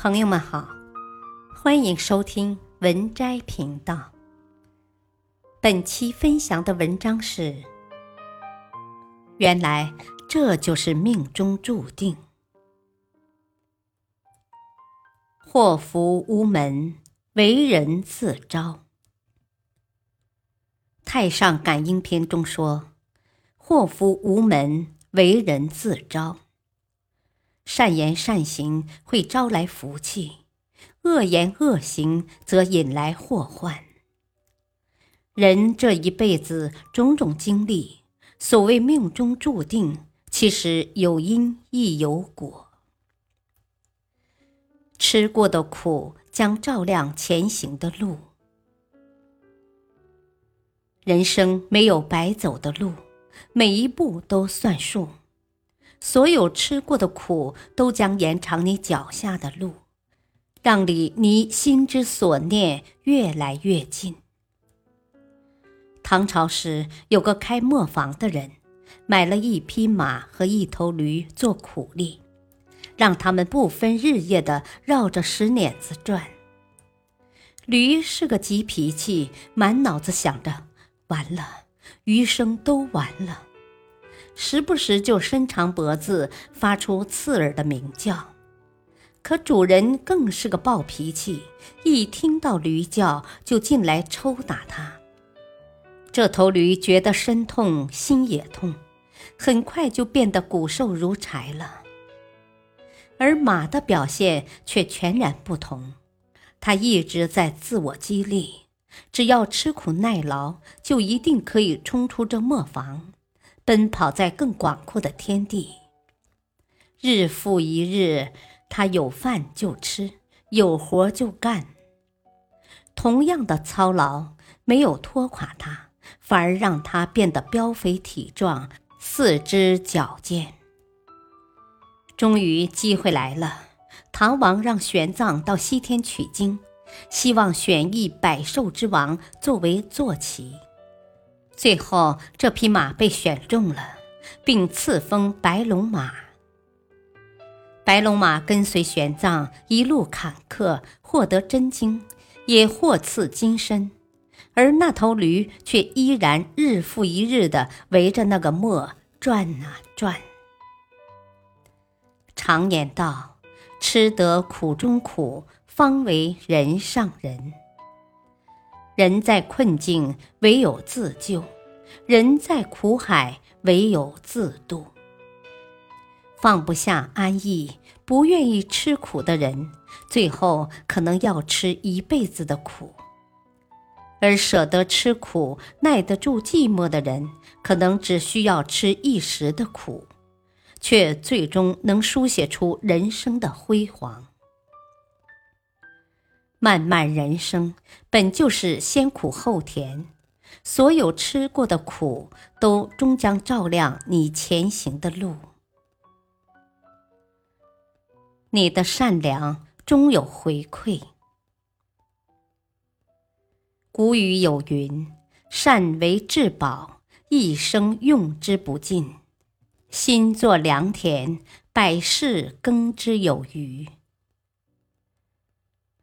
朋友们好，欢迎收听文摘频道。本期分享的文章是：原来这就是命中注定。祸福无门，为人自招。《太上感应篇》中说：“祸福无门，为人自招。”善言善行会招来福气，恶言恶行则引来祸患。人这一辈子种种经历，所谓命中注定，其实有因亦有果。吃过的苦将照亮前行的路。人生没有白走的路，每一步都算数。所有吃过的苦，都将延长你脚下的路，让你离心之所念越来越近。唐朝时，有个开磨坊的人，买了一匹马和一头驴做苦力，让他们不分日夜的绕着石碾子转。驴是个急脾气，满脑子想着完了，余生都完了。时不时就伸长脖子，发出刺耳的鸣叫。可主人更是个暴脾气，一听到驴叫就进来抽打它。这头驴觉得身痛心也痛，很快就变得骨瘦如柴了。而马的表现却全然不同，它一直在自我激励，只要吃苦耐劳，就一定可以冲出这磨坊。奔跑在更广阔的天地，日复一日，他有饭就吃，有活就干。同样的操劳没有拖垮他，反而让他变得膘肥体壮，四肢矫健。终于机会来了，唐王让玄奘到西天取经，希望选一百兽之王作为坐骑。最后，这匹马被选中了，并赐封白龙马。白龙马跟随玄奘一路坎坷，获得真经，也获赐金身，而那头驴却依然日复一日的围着那个磨转啊转。常言道：“吃得苦中苦，方为人上人。”人在困境，唯有自救；人在苦海，唯有自渡。放不下安逸、不愿意吃苦的人，最后可能要吃一辈子的苦；而舍得吃苦、耐得住寂寞的人，可能只需要吃一时的苦，却最终能书写出人生的辉煌。漫漫人生本就是先苦后甜，所有吃过的苦都终将照亮你前行的路。你的善良终有回馈。古语有云：“善为至宝，一生用之不尽；心作良田，百世耕之有余。”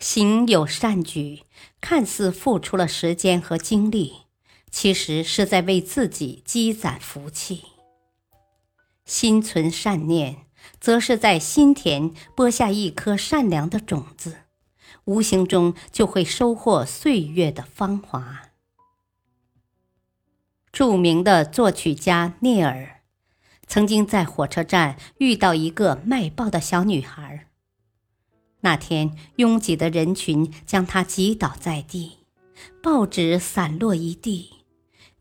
行有善举，看似付出了时间和精力，其实是在为自己积攒福气。心存善念，则是在心田播下一颗善良的种子，无形中就会收获岁月的芳华。著名的作曲家聂耳，曾经在火车站遇到一个卖报的小女孩。那天，拥挤的人群将他挤倒在地，报纸散落一地。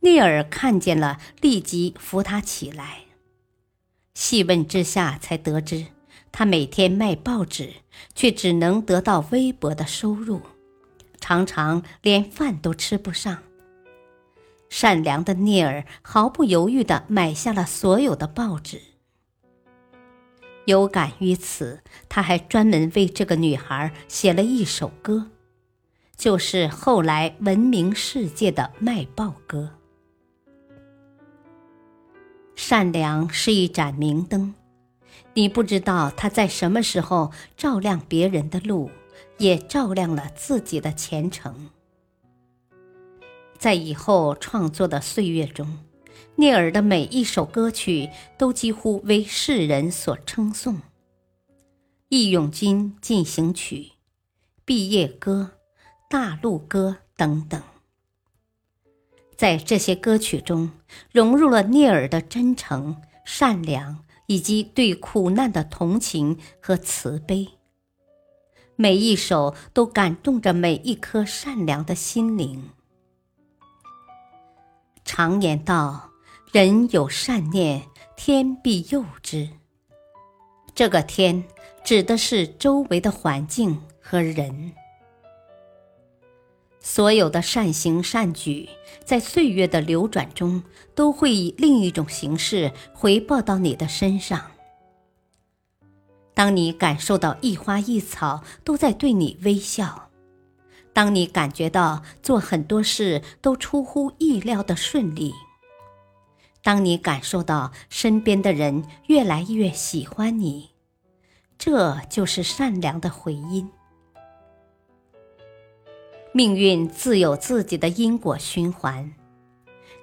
聂耳看见了，立即扶他起来。细问之下，才得知他每天卖报纸，却只能得到微薄的收入，常常连饭都吃不上。善良的聂耳毫不犹豫地买下了所有的报纸。有感于此，他还专门为这个女孩写了一首歌，就是后来闻名世界的《卖报歌》。善良是一盏明灯，你不知道它在什么时候照亮别人的路，也照亮了自己的前程。在以后创作的岁月中，聂耳的每一首歌曲都几乎为世人所称颂，《义勇军进行曲》《毕业歌》《大陆歌》等等。在这些歌曲中，融入了聂耳的真诚、善良以及对苦难的同情和慈悲。每一首都感动着每一颗善良的心灵。常言道：“人有善念，天必佑之。”这个“天”指的是周围的环境和人。所有的善行善举，在岁月的流转中，都会以另一种形式回报到你的身上。当你感受到一花一草都在对你微笑。当你感觉到做很多事都出乎意料的顺利，当你感受到身边的人越来越喜欢你，这就是善良的回音。命运自有自己的因果循环，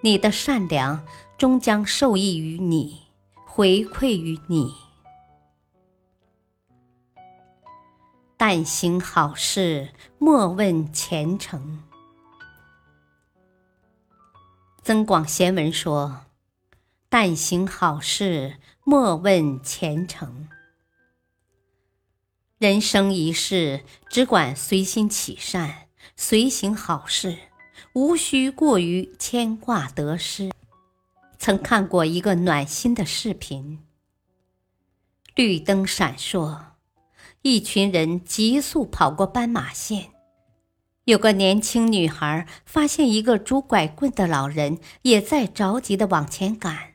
你的善良终将受益于你，回馈于你。但行好事，莫问前程。增广贤文说：“但行好事，莫问前程。人生一世，只管随心起善，随行好事，无需过于牵挂得失。”曾看过一个暖心的视频，绿灯闪烁。一群人急速跑过斑马线，有个年轻女孩发现一个拄拐棍的老人也在着急的往前赶。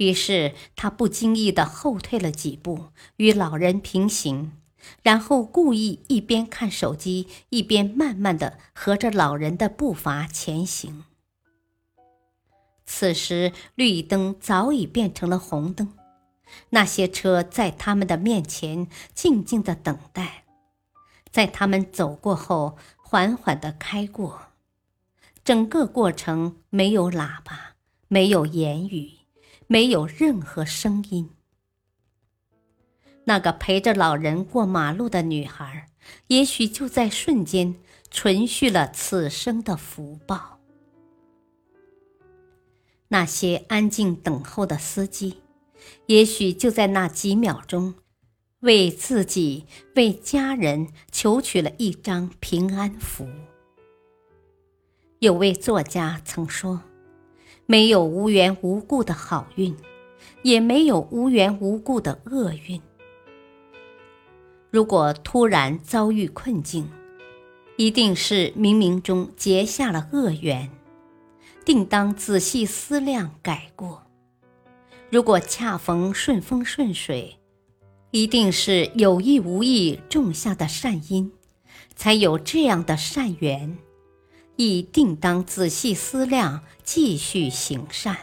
于是他不经意的后退了几步，与老人平行，然后故意一边看手机，一边慢慢的和着老人的步伐前行。此时绿灯早已变成了红灯。那些车在他们的面前静静的等待，在他们走过后缓缓的开过。整个过程没有喇叭，没有言语，没有任何声音。那个陪着老人过马路的女孩，也许就在瞬间存续了此生的福报。那些安静等候的司机。也许就在那几秒钟，为自己、为家人求取了一张平安符。有位作家曾说：“没有无缘无故的好运，也没有无缘无故的厄运。如果突然遭遇困境，一定是冥冥中结下了恶缘，定当仔细思量改过。”如果恰逢顺风顺水，一定是有意无意种下的善因，才有这样的善缘，亦定当仔细思量，继续行善。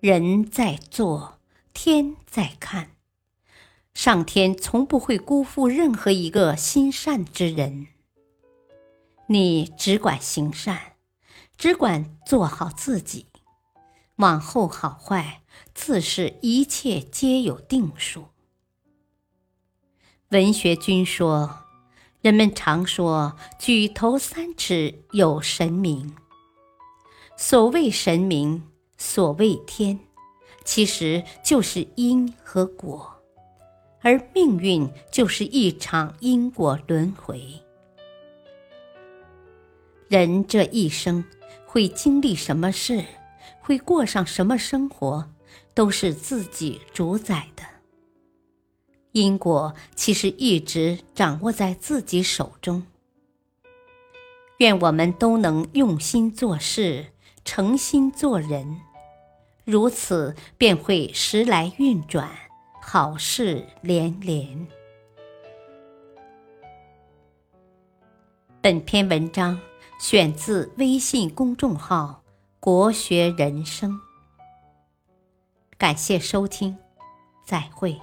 人在做，天在看，上天从不会辜负任何一个心善之人。你只管行善，只管做好自己。往后好坏，自是一切皆有定数。文学君说：“人们常说举头三尺有神明。所谓神明，所谓天，其实就是因和果，而命运就是一场因果轮回。人这一生会经历什么事？”会过上什么生活，都是自己主宰的。因果其实一直掌握在自己手中。愿我们都能用心做事，诚心做人，如此便会时来运转，好事连连。本篇文章选自微信公众号。国学人生，感谢收听，再会。